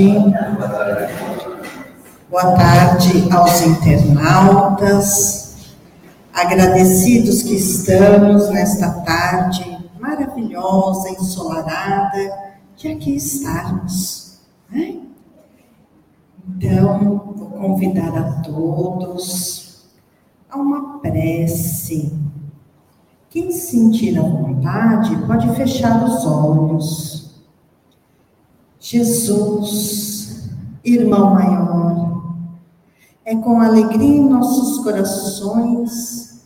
Boa tarde. Boa tarde aos internautas. Agradecidos que estamos nesta tarde maravilhosa, ensolarada, de aqui estarmos. Né? Então, vou convidar a todos a uma prece. Quem sentir a vontade pode fechar os olhos Jesus, irmão maior, é com alegria em nossos corações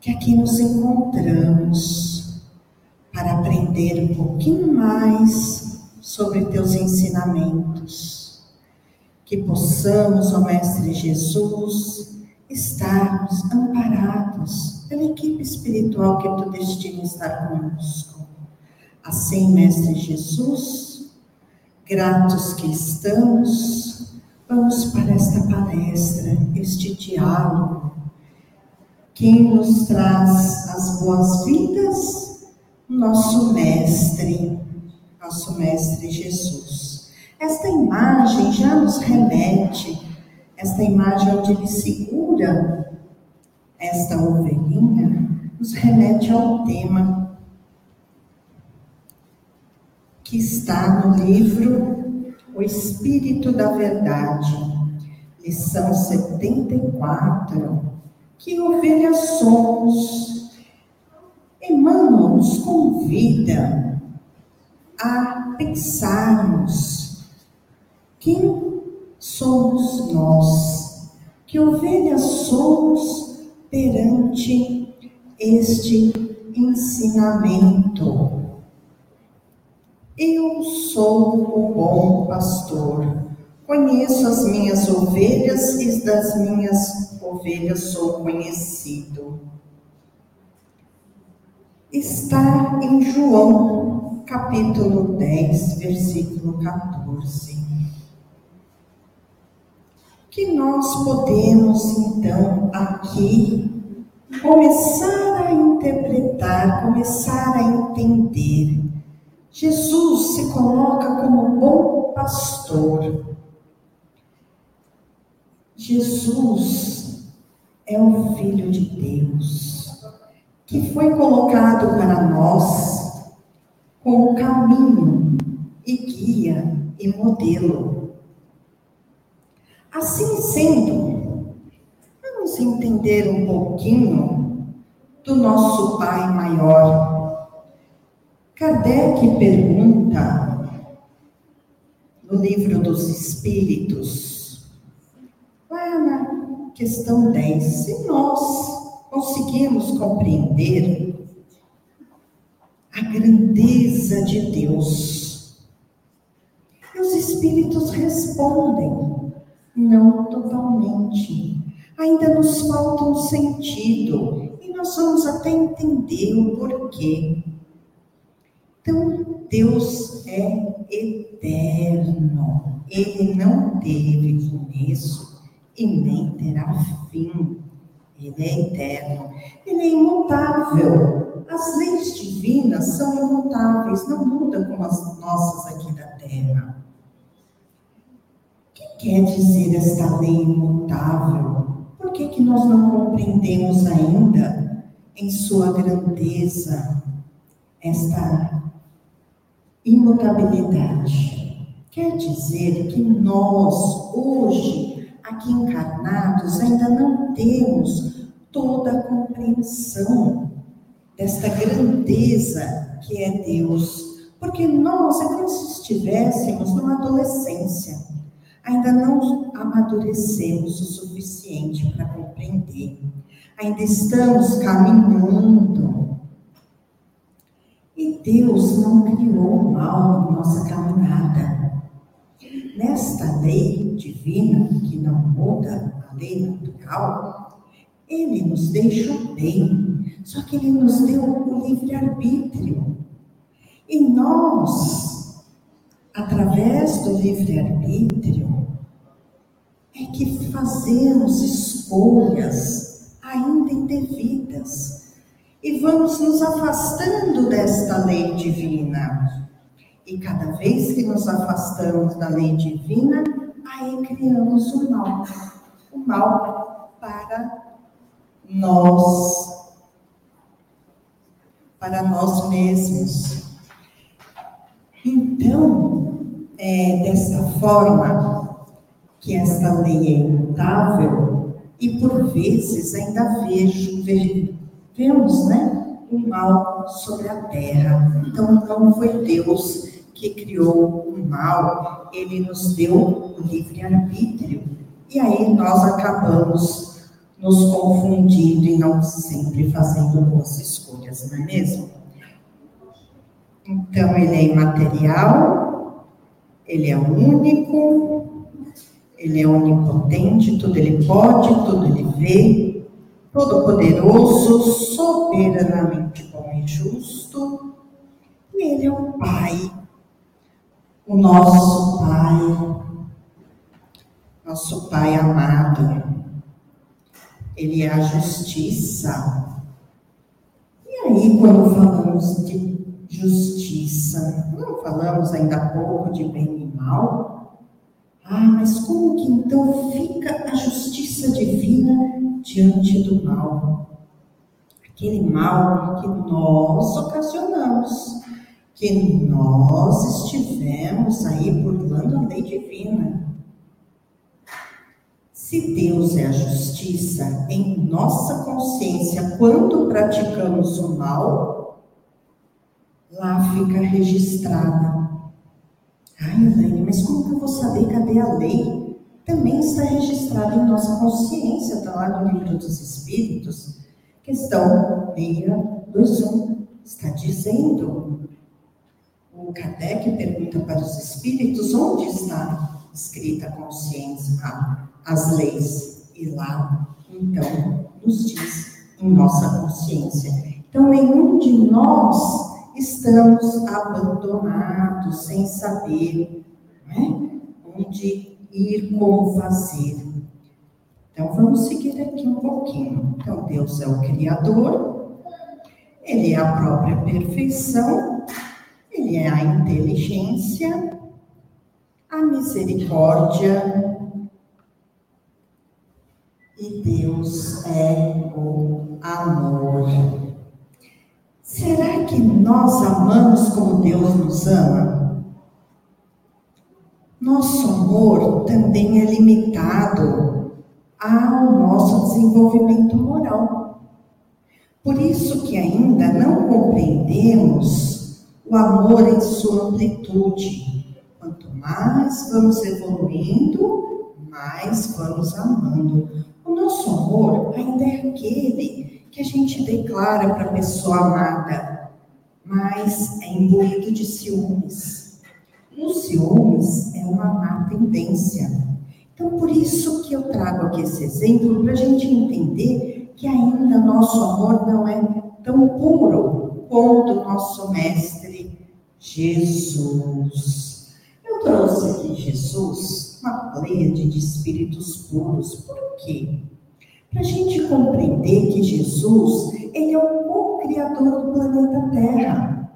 que aqui nos encontramos para aprender um pouquinho mais sobre teus ensinamentos. Que possamos, ó Mestre Jesus, estarmos amparados pela equipe espiritual que tu destina estar conosco. Assim, Mestre Jesus, Gratos que estamos, vamos para esta palestra, este diálogo. Quem nos traz as boas-vindas? Nosso Mestre, nosso Mestre Jesus. Esta imagem já nos remete, esta imagem onde ele segura esta ovelhinha, nos remete ao tema que está no livro O Espírito da Verdade, lição 74, que ovelhas somos. Emmanuel nos convida a pensarmos quem somos nós, que ovelhas somos perante este ensinamento eu sou o bom pastor. Conheço as minhas ovelhas e das minhas ovelhas sou conhecido. Está em João, capítulo 10, versículo 14. Que nós podemos então aqui começar a interpretar, começar a entender Jesus se coloca como bom pastor. Jesus é o Filho de Deus, que foi colocado para nós como caminho e guia e modelo. Assim sendo, vamos entender um pouquinho do nosso Pai maior Kardec pergunta no livro dos Espíritos, lá na questão 10, se nós conseguimos compreender a grandeza de Deus. E os Espíritos respondem, não totalmente. Ainda nos falta um sentido e nós vamos até entender o porquê. Então, Deus é eterno. Ele não teve começo e nem terá fim. Ele é eterno. Ele é imutável. As leis divinas são imutáveis, não mudam como as nossas aqui da terra. O que quer dizer esta lei imutável? Por que, que nós não compreendemos ainda em sua grandeza esta imutabilidade. Quer dizer que nós, hoje, aqui encarnados, ainda não temos toda a compreensão desta grandeza que é Deus. Porque nós é como se estivéssemos numa adolescência. Ainda não amadurecemos o suficiente para compreender. Ainda estamos caminhando e Deus não criou mal em nossa caminhada. Nesta lei divina, que não muda a lei natural, Ele nos deixa o bem, só que Ele nos deu o livre-arbítrio. E nós, através do livre-arbítrio, é que fazemos escolhas ainda indevidas e vamos nos afastando desta lei divina. E cada vez que nos afastamos da lei divina, aí criamos o mal. O mal para nós, para nós mesmos. Então, é dessa forma que esta lei é imutável e por vezes ainda vejo, vemos, né, o mal sobre a terra. Então não foi Deus que criou o mal, ele nos deu o livre-arbítrio. E aí nós acabamos nos confundindo e não sempre fazendo boas escolhas, não é mesmo? Então ele é imaterial, ele é único, ele é onipotente, tudo ele pode, tudo ele vê, todo-poderoso, soberanamente bom e justo, ele é o Pai o nosso Pai, nosso Pai amado, Ele é a justiça. E aí, quando falamos de justiça, não falamos ainda há pouco de bem e mal? Ah, mas como que então fica a justiça divina diante do mal? Aquele mal que nós ocasionamos que nós estivemos aí burlando a lei divina. Se Deus é a justiça em nossa consciência quando praticamos o mal, lá fica registrada. Ai, Elaine, mas como que eu vou saber cadê a lei? Também está registrada em nossa consciência, está lá no livro dos Espíritos, questão 621, está dizendo o Kardec pergunta para os espíritos onde está escrita a consciência, as leis, e lá, então, nos diz em nossa consciência. Então, nenhum de nós estamos abandonados, sem saber né, onde ir, como fazer. Então, vamos seguir aqui um pouquinho. Então, Deus é o Criador, Ele é a própria perfeição, ele é a inteligência, a misericórdia e Deus é o amor. Será que nós amamos como Deus nos ama? Nosso amor também é limitado ao nosso desenvolvimento moral. Por isso que ainda não compreendemos o amor em sua amplitude. Quanto mais vamos evoluindo, mais vamos amando. O nosso amor ainda é aquele que a gente declara para a pessoa amada, mas é imbuído de ciúmes. O ciúmes é uma má tendência. Então, por isso que eu trago aqui esse exemplo, para a gente entender que ainda nosso amor não é tão puro quanto o nosso mestre Jesus. Eu trouxe aqui Jesus, uma pleiade de espíritos puros. Por quê? Para a gente compreender que Jesus, ele é o co-criador do planeta Terra.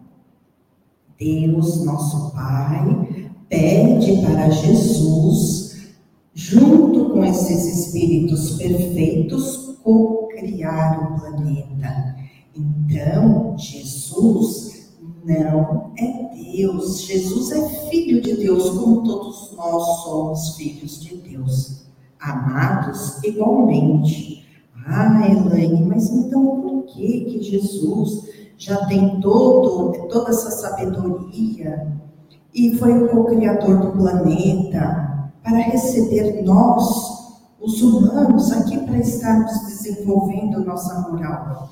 Deus, nosso Pai, pede para Jesus, junto com esses espíritos perfeitos, co-criar o planeta. Então, Jesus não é Deus. Jesus é filho de Deus, como todos nós somos filhos de Deus, amados igualmente. Ah, Elaine, mas então por que que Jesus já tem todo, toda essa sabedoria e foi o co-criador do planeta para receber nós, os humanos, aqui para estarmos desenvolvendo nossa moral?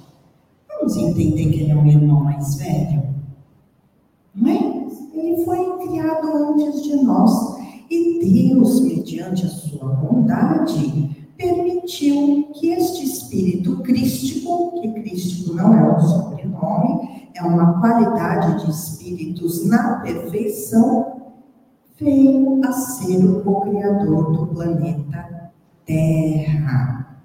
Vamos entender que ele é um irmão mais velho? Mas ele foi criado antes de nós. E Deus, mediante a sua bondade, permitiu que este espírito crístico, que crístico não é um sobrenome, é uma qualidade de espíritos na perfeição, veio a ser o co-criador do planeta Terra.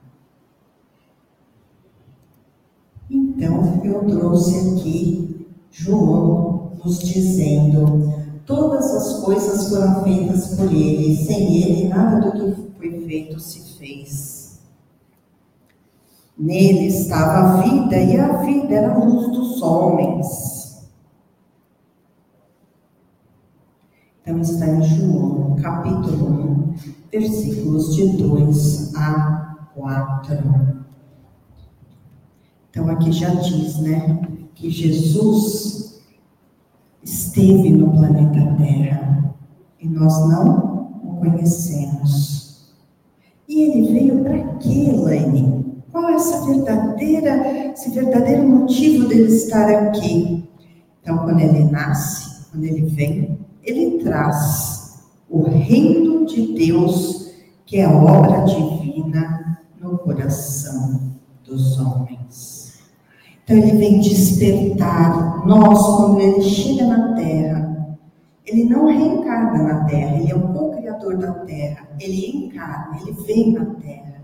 Então, eu trouxe aqui João nos dizendo: Todas as coisas foram feitas por ele, sem ele nada do que foi feito se fez. Nele estava a vida, e a vida era a luz dos homens. Então está em João, capítulo 1, versículos de 2 a 4. Então aqui já diz, né, que Jesus esteve no planeta Terra e nós não o conhecemos. E ele veio para quê, Laine? Qual é essa verdadeira, esse verdadeiro motivo dele estar aqui? Então, quando ele nasce, quando ele vem, ele traz o reino de Deus, que é a obra divina no coração dos homens. Então ele vem despertar nós quando ele chega na terra. Ele não reencarna na terra, ele é o co-criador da terra. Ele encarna, ele vem na terra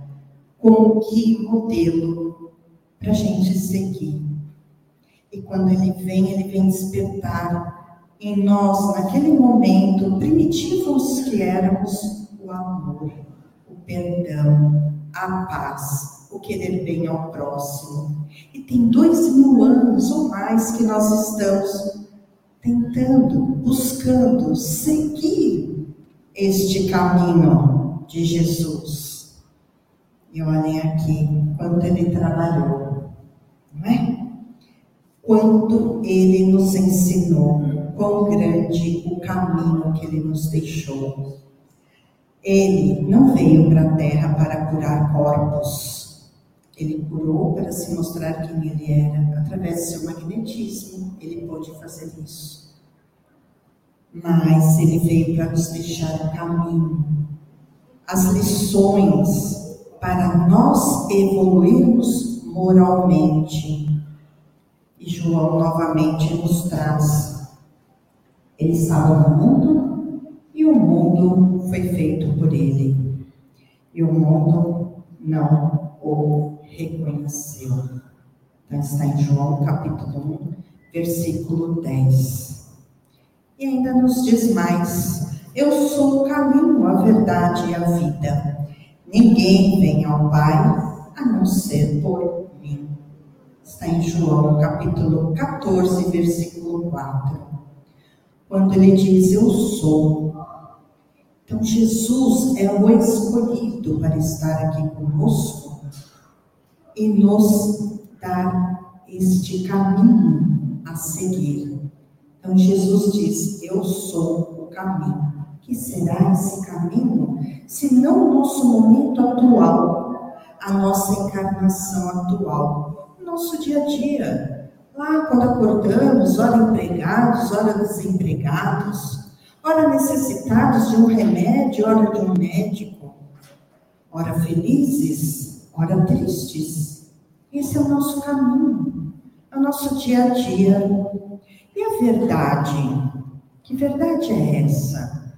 como que modelo para a gente seguir. E quando ele vem, ele vem despertar em nós, naquele momento, primitivos que éramos, o amor, o perdão, a paz, o querer bem ao próximo. E tem dois mil anos ou mais que nós estamos tentando, buscando seguir este caminho de Jesus. E olhem aqui quanto ele trabalhou, não é? Quanto ele nos ensinou, quão grande o caminho que ele nos deixou. Ele não veio para a terra para curar corpos ele curou para se mostrar quem ele era. Através do seu magnetismo, ele pôde fazer isso. Mas ele veio para nos deixar o caminho, as lições para nós evoluirmos moralmente. E João novamente nos traz. Ele estava no mundo e o mundo foi feito por ele. E o mundo não o reconheceu. Então está em João capítulo 1, versículo 10. E ainda nos diz mais: Eu sou o caminho, a verdade e a vida. Ninguém vem ao Pai a não ser por mim. Está em João capítulo 14, versículo 4. Quando ele diz: Eu sou. Então Jesus é o escolhido para estar aqui conosco e nos dar este caminho a seguir. Então Jesus diz: Eu sou o caminho. Que será esse caminho, se não o nosso momento atual, a nossa encarnação atual, o nosso dia a dia? Lá quando acordamos, ora empregados, ora desempregados, ora necessitados de um remédio, ora de um médico, ora felizes, ora tristes. Esse é o nosso caminho, é o nosso dia a dia. E a verdade? Que verdade é essa?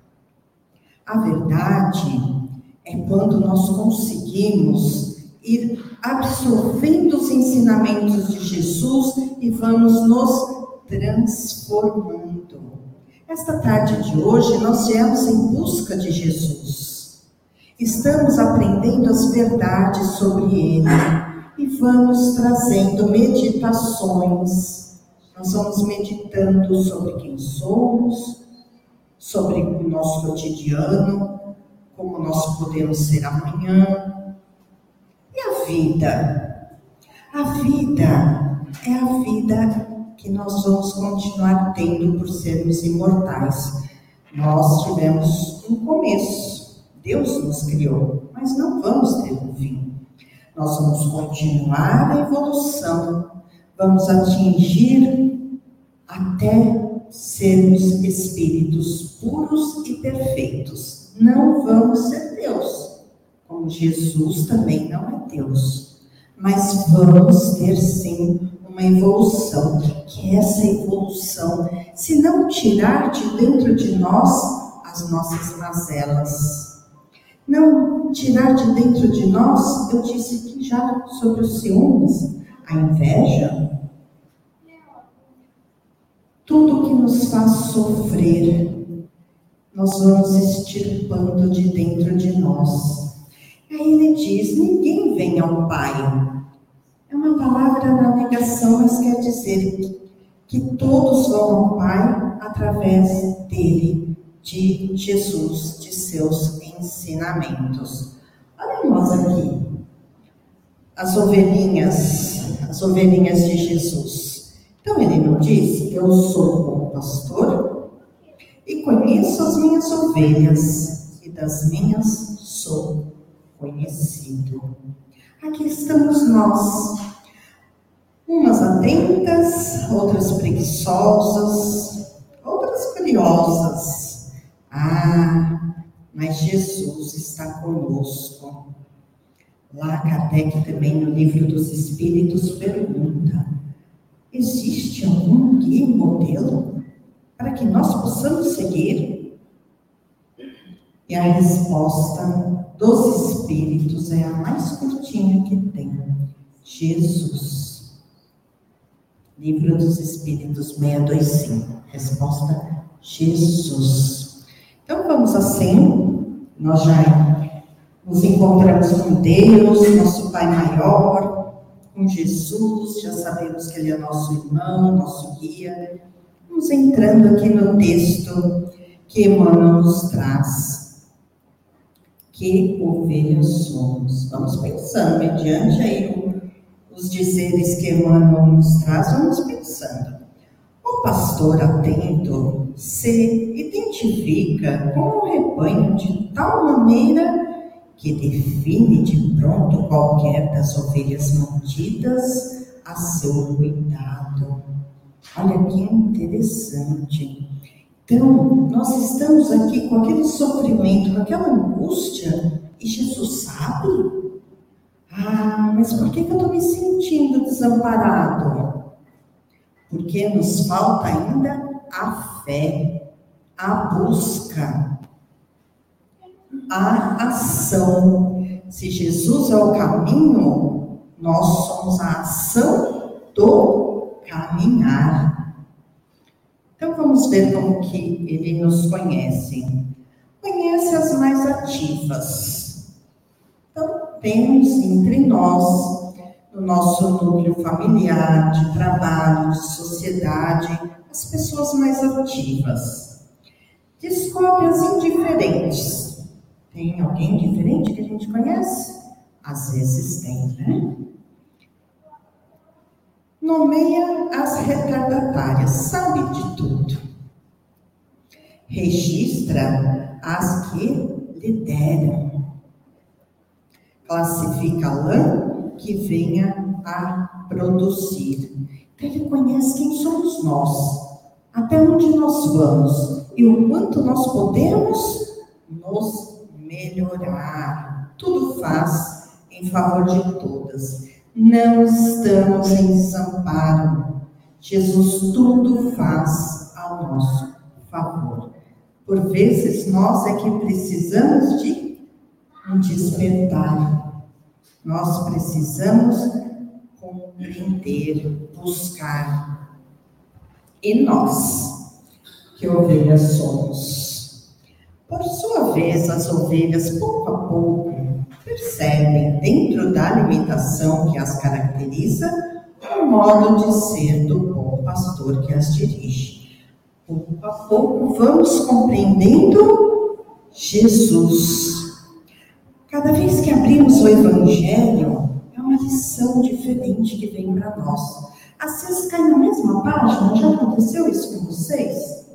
A verdade é quando nós conseguimos ir absorvendo os ensinamentos de Jesus e vamos nos transformando. Esta tarde de hoje nós viemos em busca de Jesus. Estamos aprendendo as verdades sobre Ele e vamos trazendo meditações. Nós vamos meditando sobre quem somos, sobre o nosso cotidiano, como nós podemos ser amanhã. E a vida? A vida é a vida que nós vamos continuar tendo por sermos imortais. Nós tivemos um começo Deus nos criou, mas não vamos ter um fim. Nós vamos continuar a evolução, vamos atingir até sermos espíritos puros e perfeitos. Não vamos ser Deus, como Jesus também não é Deus, mas vamos ter sim uma evolução, que essa evolução, se não tirar de dentro de nós as nossas mazelas, não tirar de dentro de nós, eu disse que já sobre os ciúmes, a inveja, tudo que nos faz sofrer, nós vamos extirpando de dentro de nós. Aí ele diz: ninguém vem ao Pai. É uma palavra na negação, mas quer dizer que todos vão ao Pai através dele, de Jesus, de seus ensinamentos. Olha nós aqui, as ovelhinhas, as ovelhinhas de Jesus. Então ele não diz: Eu sou o pastor e conheço as minhas ovelhas, e das minhas sou conhecido. Aqui estamos nós, umas atentas, outras preguiçosas, outras curiosas. Ah, mas Jesus está conosco. Lá Kardec também no livro dos Espíritos pergunta: existe algum guia modelo para que nós possamos seguir? E a resposta dos Espíritos é a mais curtinha que tem: Jesus. Livro dos Espíritos 625. Resposta: Jesus. Então vamos assim, nós já nos encontramos com Deus, nosso Pai maior, com Jesus, já sabemos que Ele é nosso irmão, nosso guia. Vamos entrando aqui no texto que Emmanuel nos traz. Que ovelhas somos? Vamos pensando, mediante aí os dizeres que Emmanuel nos traz, vamos pensando. O pastor atento se identifica com o rebanho de tal maneira que define de pronto qualquer das ovelhas mantidas a seu cuidado. Olha que interessante. Então, nós estamos aqui com aquele sofrimento, com aquela angústia, e Jesus sabe ah, mas por que, que eu estou me sentindo desamparado? Porque nos falta ainda a fé, a busca, a ação. Se Jesus é o caminho, nós somos a ação do caminhar. Então vamos ver como que ele nos conhece. Conhece as mais ativas temos entre nós, no nosso núcleo familiar, de trabalho, de sociedade, as pessoas mais ativas. Descobre as indiferentes. Tem alguém diferente que a gente conhece? Às vezes tem, né? Nomeia as retardatárias, sabe de tudo. Registra as que lideram classifica lã que venha a produzir. Então, ele conhece quem somos nós, até onde nós vamos e o quanto nós podemos nos melhorar. Tudo faz em favor de todas. Não estamos em desamparo. Jesus tudo faz ao nosso favor. Por vezes, nós é que precisamos de um despertar. Nós precisamos compreender, buscar. E nós, que ovelhas somos? Por sua vez, as ovelhas, pouco a pouco, percebem, dentro da alimentação que as caracteriza, o modo de ser do bom pastor que as dirige. Pouco a pouco, vamos compreendendo Jesus Cada vez que abrimos o Evangelho, é uma lição diferente que vem para nós. Às vezes cai na mesma página, já aconteceu isso com vocês?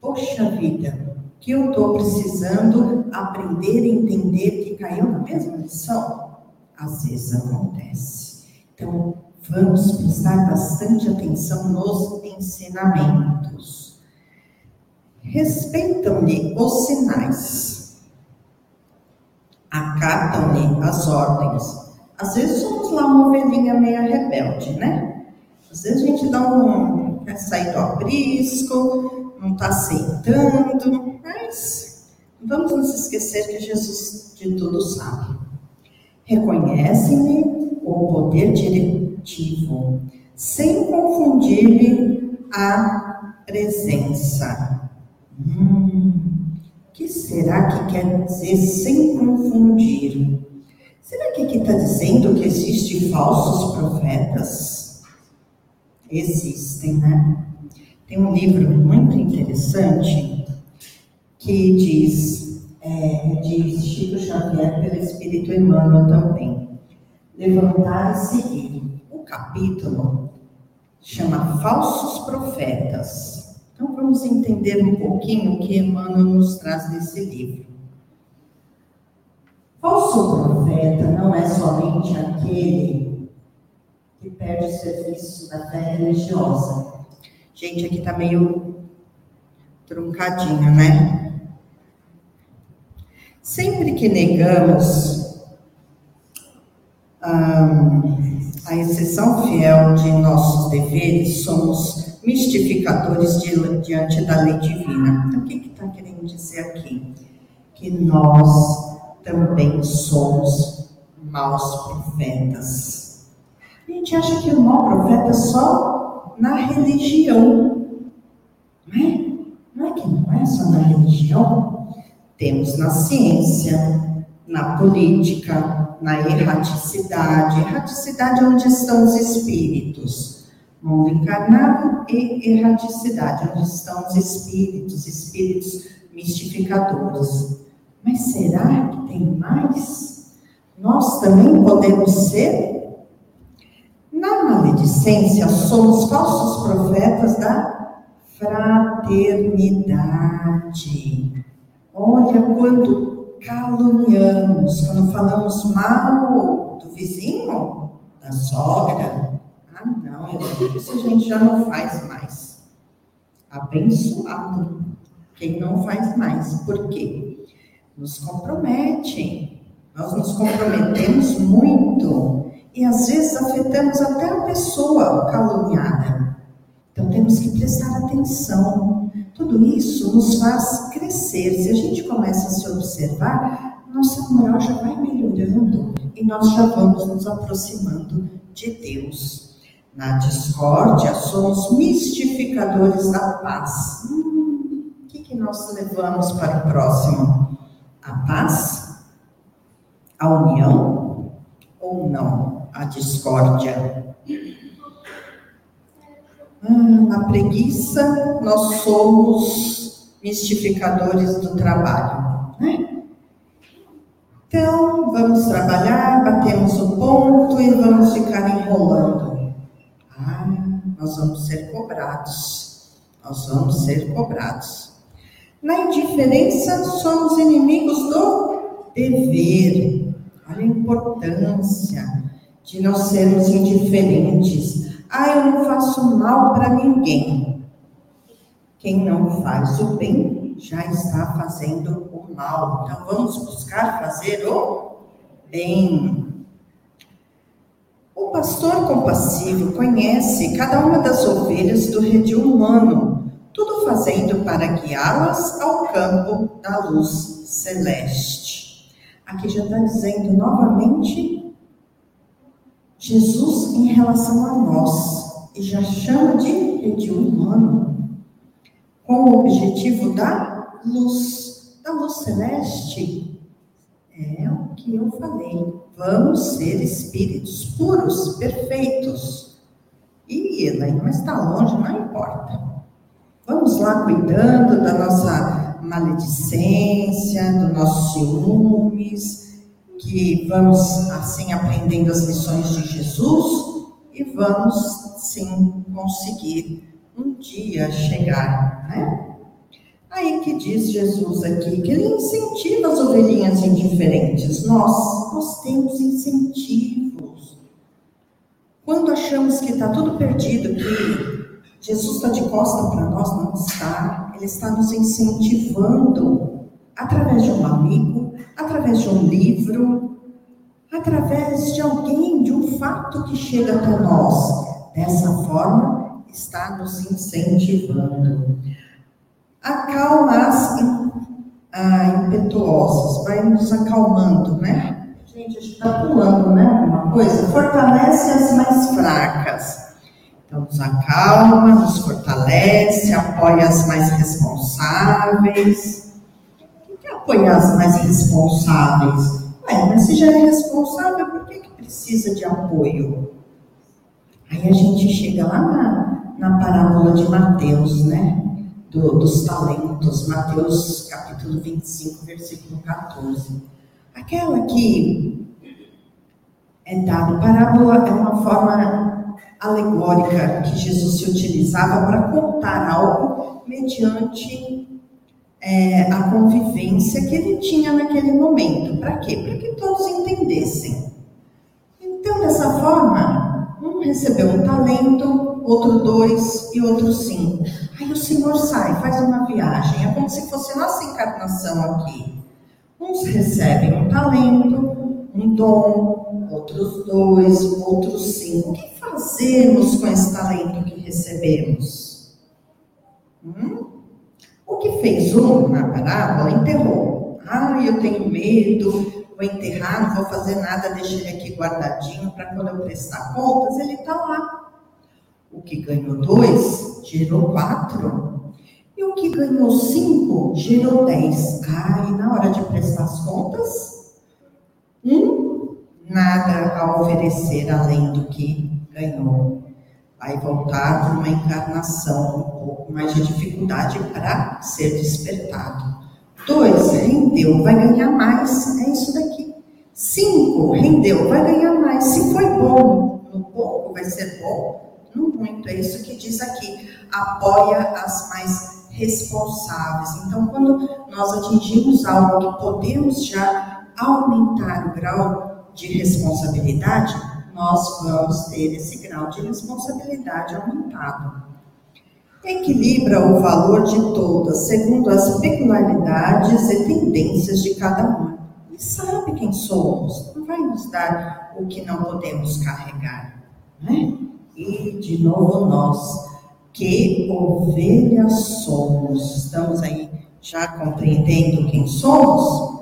Poxa vida, que eu estou precisando aprender e entender que caiu na mesma lição? Às vezes acontece. Então, vamos prestar bastante atenção nos ensinamentos. Respeitam-lhe os sinais acatam-lhe as ordens. Às vezes somos lá uma ovelhinha meia rebelde, né? Às vezes a gente dá um. quer sair do aprisco, não está aceitando, mas vamos nos esquecer que Jesus de tudo sabe. Reconhece-lhe o poder diretivo, sem confundir-lhe a presença. Hum, que será que quer dizer sem confundir? Será que aqui está dizendo que existem falsos profetas? Existem, né? Tem um livro muito interessante que diz, é, de Chico Xavier pelo Espírito Emmanuel também, levantar e. O capítulo chama Falsos Profetas. Então vamos entender um pouquinho o que Emmanuel nos traz nesse livro. Falso profeta não é somente aquele que perde o serviço da fé religiosa. Gente, aqui está meio truncadinho, né? Sempre que negamos a exceção fiel de nossos deveres, somos mistificadores diante da lei divina. Então, o que está que querendo dizer aqui? Que nós também somos maus profetas. A gente acha que o mau profeta é só na religião. Não é? Não é que não é só na religião. Temos na ciência, na política, na erraticidade. Erraticidade é onde estão os espíritos mundo encarnado e erraticidade, onde estão os espíritos, espíritos mistificadores. Mas será que tem mais? Nós também podemos ser? Na maledicência, somos falsos profetas da fraternidade. Olha quando caluniamos, quando falamos mal do vizinho, da sogra, não, isso a gente já não faz mais. Abençoado quem não faz mais. Por quê? Nos compromete. Nós nos comprometemos muito e às vezes afetamos até a pessoa caluniada. Então temos que prestar atenção. Tudo isso nos faz crescer. Se a gente começa a se observar, nossa moral já vai melhorando e nós já vamos nos aproximando de Deus. Na discórdia, somos mistificadores da paz. Hum, o que, que nós levamos para o próximo? A paz? A união? Ou não? A discórdia? Hum, na preguiça, nós somos mistificadores do trabalho. Né? Então, vamos trabalhar, batemos o ponto e vamos ficar enrolando nós vamos ser cobrados. Nós vamos ser cobrados. Na indiferença, somos inimigos do dever. Olha a importância de nós sermos indiferentes. Ah, eu não faço mal para ninguém. Quem não faz o bem já está fazendo o mal. Então vamos buscar fazer o bem. O pastor compassivo conhece cada uma das ovelhas do redil humano, tudo fazendo para guiá-las ao campo da luz celeste. Aqui já está dizendo novamente Jesus em relação a nós, e já chama de redil humano, com o objetivo da luz, da luz celeste. É o que eu falei Vamos ser espíritos puros, perfeitos. E ele ainda está longe, não importa. Vamos lá cuidando da nossa maledicência, do nosso ciúmes, que vamos assim aprendendo as lições de Jesus e vamos sim conseguir um dia chegar, né? Aí que diz Jesus aqui que ele incentiva as ovelhinhas indiferentes. Nós, nós temos incentivos. Quando achamos que está tudo perdido, que Jesus está de costa para nós, não está. Ele está nos incentivando através de um amigo, através de um livro, através de alguém, de um fato que chega até nós. Dessa forma, está nos incentivando acalma as ah, impetuosas, vai nos acalmando, né? Gente, a gente está pulando, né? Uma coisa, fortalece as mais fracas. Então, nos acalma, nos fortalece, apoia as mais responsáveis. põe as mais responsáveis. Ué, mas se já é responsável, por que, que precisa de apoio? Aí a gente chega lá na, na parábola de Mateus, né? Do, dos talentos, Mateus capítulo 25, versículo 14. Aquela que é dada, parábola é uma forma alegórica que Jesus se utilizava para contar algo mediante é, a convivência que ele tinha naquele momento. Para quê? Para que todos entendessem. Então, dessa forma, um recebeu um talento, outro dois e outro cinco. Aí o Senhor sai, faz uma viagem. É como se fosse nossa encarnação aqui. Uns recebem um talento, um dom, outros dois, outros cinco. O que fazemos com esse talento que recebemos? Hum? O que fez um na parábola enterrou. Ah, eu tenho medo, vou enterrar, não vou fazer nada, deixa ele aqui guardadinho para quando eu prestar contas, ele está lá. O que ganhou dois, gerou quatro. E o que ganhou cinco, gerou dez. Ah, e na hora de prestar as contas, um, nada a oferecer além do que ganhou vai voltar para uma encarnação um pouco mais de dificuldade para ser despertado. Dois, rendeu, vai ganhar mais, é isso daqui. Cinco, rendeu, vai ganhar mais. Se foi bom, no pouco vai ser bom, no muito, é isso que diz aqui. Apoia as mais responsáveis. Então, quando nós atingimos algo que podemos já aumentar o grau de responsabilidade, nós vamos ter esse grau de responsabilidade aumentado. Equilibra o valor de todas, segundo as peculiaridades e tendências de cada um. Ele sabe quem somos, não vai nos dar o que não podemos carregar. Né? E, de novo, nós, que ovelhas somos, estamos aí já compreendendo quem somos?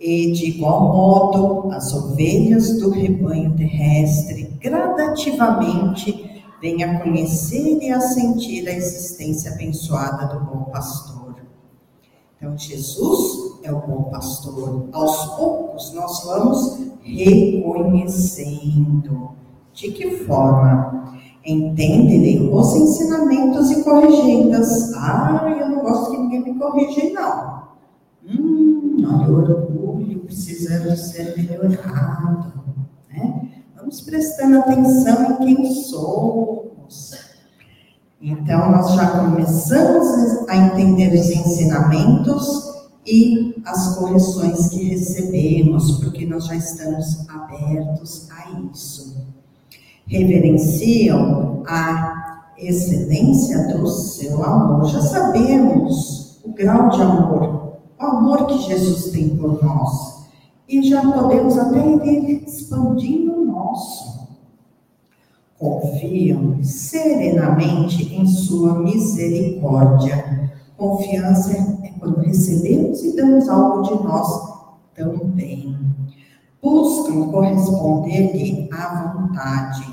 E de igual modo, as ovelhas do rebanho terrestre gradativamente vêm a conhecer e a sentir a existência abençoada do bom pastor. Então, Jesus é o bom pastor. Aos poucos, nós vamos reconhecendo. De que forma? Entendem os ensinamentos e corrigendas. Ah, eu não gosto que ninguém me corrija, não. Hum, olha o orgulho precisando ser melhorado. Né? Vamos prestando atenção em quem somos. Então, nós já começamos a entender os ensinamentos e as correções que recebemos, porque nós já estamos abertos a isso. Reverenciam a excelência do seu amor. Já sabemos o grau de amor o amor que Jesus tem por nós. E já podemos até ir expandindo o nosso. Confiam serenamente em Sua misericórdia. Confiança é quando recebemos e damos algo de nós também. Buscam corresponder-lhe à vontade,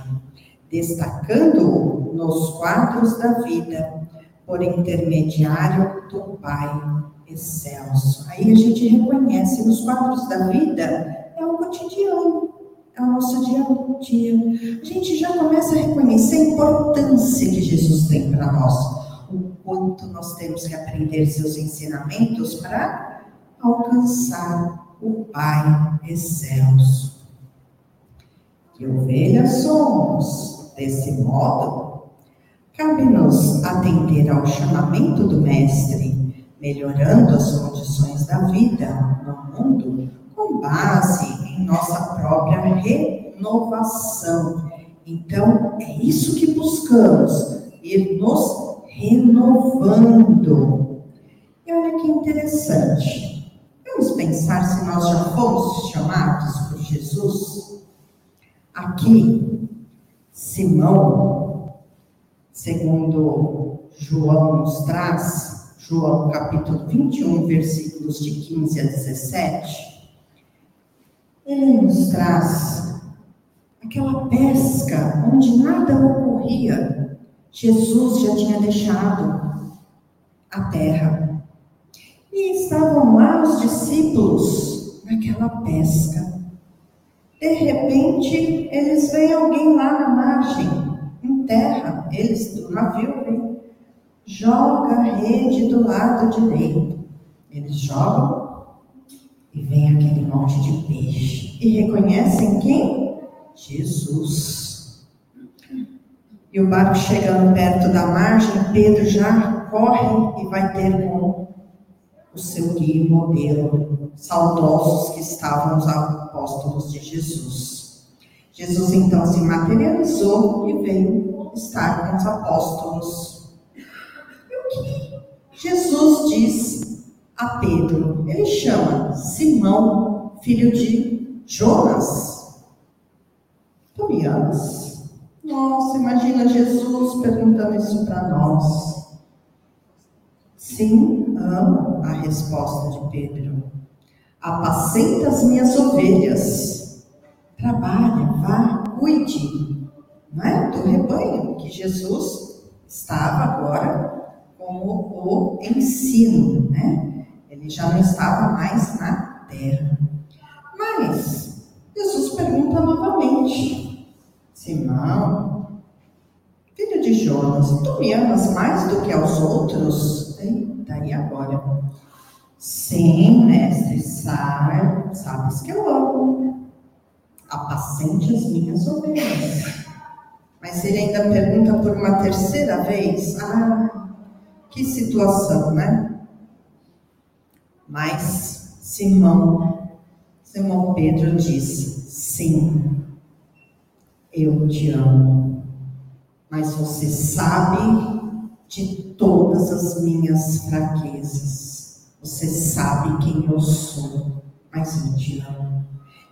destacando-o nos quadros da vida, por intermediário do Pai excelso. Aí a gente reconhece nos quadros da vida, é o cotidiano, é o nosso dia a dia. A gente já começa a reconhecer a importância que Jesus tem para nós, o quanto nós temos que aprender seus ensinamentos para alcançar o Pai excelso. Que ovelhas somos, desse modo, cabe-nos atender ao chamamento do Mestre melhorando as condições da vida no mundo com base em nossa própria renovação. Então, é isso que buscamos, ir nos renovando. E olha que interessante. Vamos pensar se nós já fomos chamados por Jesus? Aqui, Simão, segundo João nos traz, João capítulo 21, versículos de 15 a 17, ele nos traz aquela pesca onde nada ocorria. Jesus já tinha deixado a terra. E estavam lá os discípulos naquela pesca. De repente, eles veem alguém lá na margem, em terra, eles do navio, vem, joga a rede do lado direito. Eles jogam e vem aquele monte de peixe. E reconhecem quem? Jesus. E o barco chegando perto da margem, Pedro já corre e vai ter com o seu guia e modelo, saudosos que estavam os apóstolos de Jesus. Jesus então se materializou e veio estar com os apóstolos. E o que Jesus diz a Pedro? Ele chama Simão, filho de Jonas. Amas? Nossa, imagina Jesus perguntando isso para nós. Sim, amo, a resposta de Pedro. Apacenta as minhas ovelhas. Trabalha, vá, cuide não é? do rebanho que Jesus estava agora como o ensino, né? Ele já não estava mais na terra. Mas Jesus pergunta novamente: Simão, filho de Jonas, tu me amas mais do que aos outros? Daí agora. Sim, mestre, sabe, sabes que eu amo. Apacente as minhas ovelhas. Mas ele ainda pergunta por uma terceira vez. Ah, que situação, né? Mas Simão, Simão Pedro disse: Sim, eu te amo. Mas você sabe de todas as minhas fraquezas. Você sabe quem eu sou, mas eu te amo.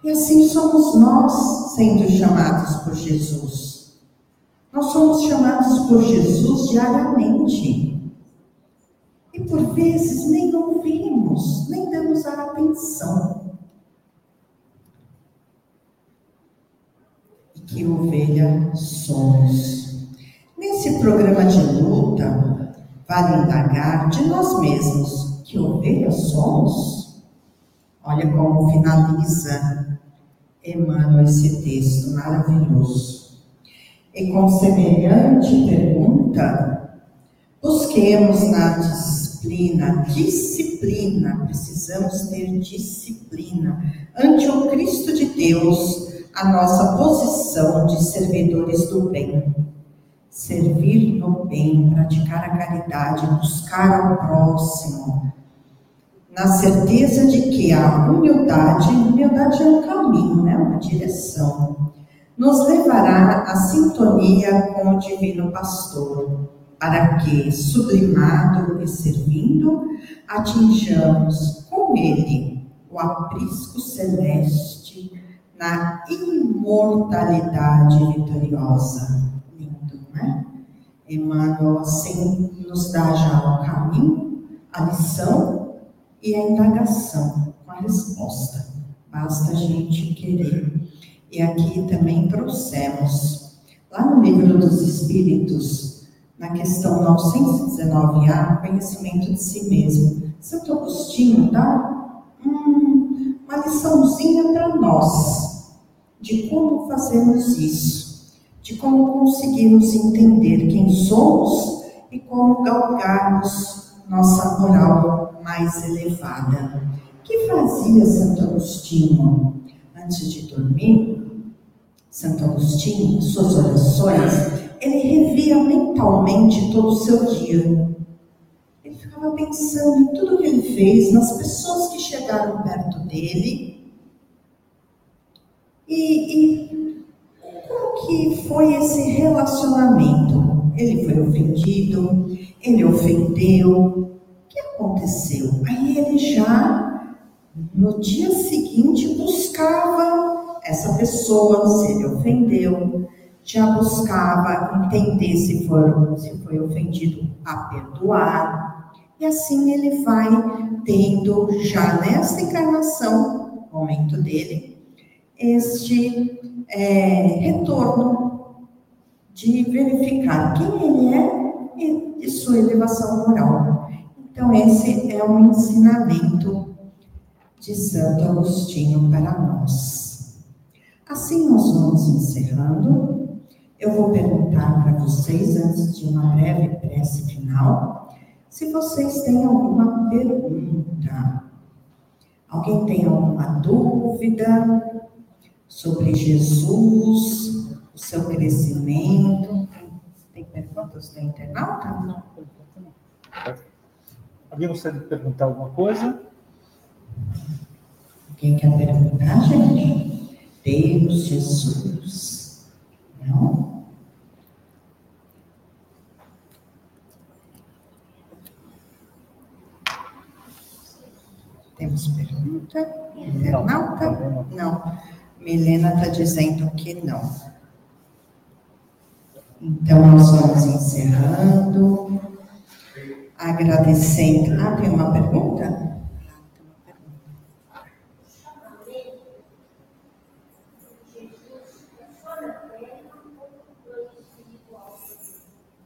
E assim somos nós sendo chamados por Jesus. Nós somos chamados por Jesus diariamente. E por vezes nem ouvimos, nem damos a atenção. E que ovelha somos. Nesse programa de luta, vale indagar de nós mesmos que ovelhas somos? Olha como finaliza Emmanuel esse texto maravilhoso. E com semelhante pergunta, busquemos na disciplina, disciplina, precisamos ter disciplina ante o Cristo de Deus, a nossa posição de servidores do bem servir no bem, praticar a caridade, buscar o próximo, na certeza de que a humildade, humildade é um caminho, né? uma direção, nos levará à sintonia com o Divino Pastor, para que, sublimado e servindo, atinjamos com ele o aprisco celeste na imortalidade vitoriosa? Emmanuel, assim, nos dá já o caminho, a lição e a indagação com a resposta. Basta a gente querer. E aqui também trouxemos, lá no livro dos Espíritos, na questão 919A, conhecimento de si mesmo. Santo Agostinho dá hum, uma liçãozinha para nós de como fazemos isso de como conseguirmos entender quem somos e como galgarmos nossa moral mais elevada. O que fazia Santo Agostinho antes de dormir? Santo Agostinho, suas orações, ele revia mentalmente todo o seu dia. Ele ficava pensando em tudo que ele fez, nas pessoas que chegaram perto dele. E, e como que foi esse relacionamento? Ele foi ofendido, ele ofendeu, o que aconteceu? Aí ele já, no dia seguinte, buscava essa pessoa, se ele ofendeu, já buscava entender se, for, se foi ofendido a perdoar. E assim ele vai tendo, já nesta encarnação, momento dele, este é, retorno de verificar quem ele é e, e sua elevação moral. Então, esse é um ensinamento de Santo Agostinho para nós. Assim, nós vamos encerrando. Eu vou perguntar para vocês, antes de uma breve prece final, se vocês têm alguma pergunta. Alguém tem alguma dúvida sobre Jesus, o seu crescimento? Tem perguntas da internauta? Não. Alguém gostaria de perguntar alguma coisa? Quem quer perguntar, gente? Deus, Jesus. Não? Temos pergunta? Internauta? Não. não. Milena está dizendo que não. Então, nós vamos encerrando, agradecendo. Ah, tem uma pergunta?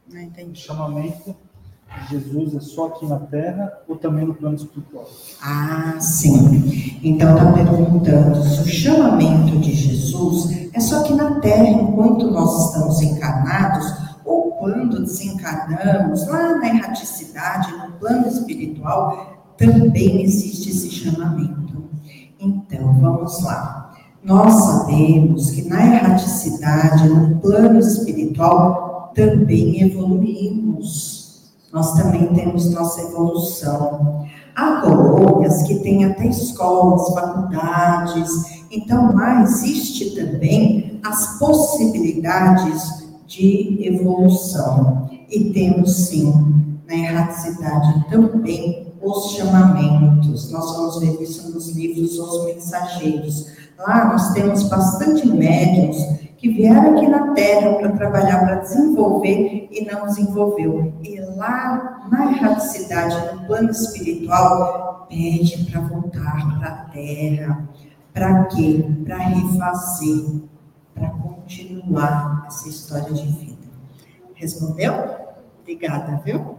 Não entendi. Chamamento Jesus é só aqui na Terra ou também no plano espiritual? Ah, sim. Então está perguntando se o chamamento de Jesus é só aqui na Terra enquanto nós estamos encarnados ou quando desencarnamos lá na erraticidade, no plano espiritual, também existe esse chamamento. Então, vamos lá. Nós sabemos que na erraticidade, no plano espiritual, também evoluímos nós também temos nossa evolução. Há colônias que têm até escolas, faculdades, então lá existe também as possibilidades de evolução. E temos sim, na erraticidade também, os chamamentos. Nós vamos ver isso nos livros Os Mensageiros. Lá nós temos bastante médiums que vieram aqui na Terra para trabalhar, para desenvolver e não desenvolveu. E lá na erraticidade, no plano espiritual, pede para voltar para a Terra. Para quê? Para refazer, para continuar essa história de vida. Respondeu? Obrigada, viu?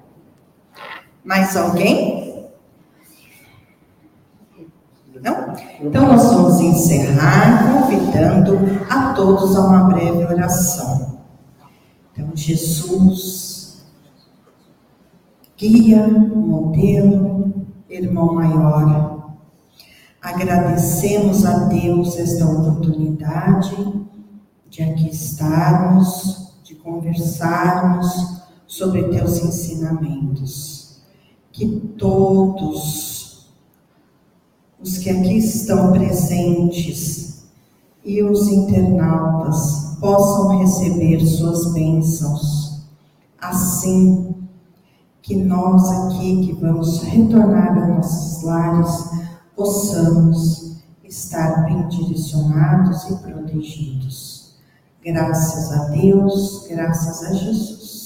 Mais alguém? Não? Então, nós vamos encerrar convidando a todos a uma breve oração. Então, Jesus, guia, modelo, irmão maior, agradecemos a Deus esta oportunidade de aqui estarmos, de conversarmos sobre teus ensinamentos. Que todos os que aqui estão presentes e os internautas possam receber suas bênçãos, assim que nós aqui que vamos retornar a nossos lares possamos estar bem direcionados e protegidos. Graças a Deus, graças a Jesus.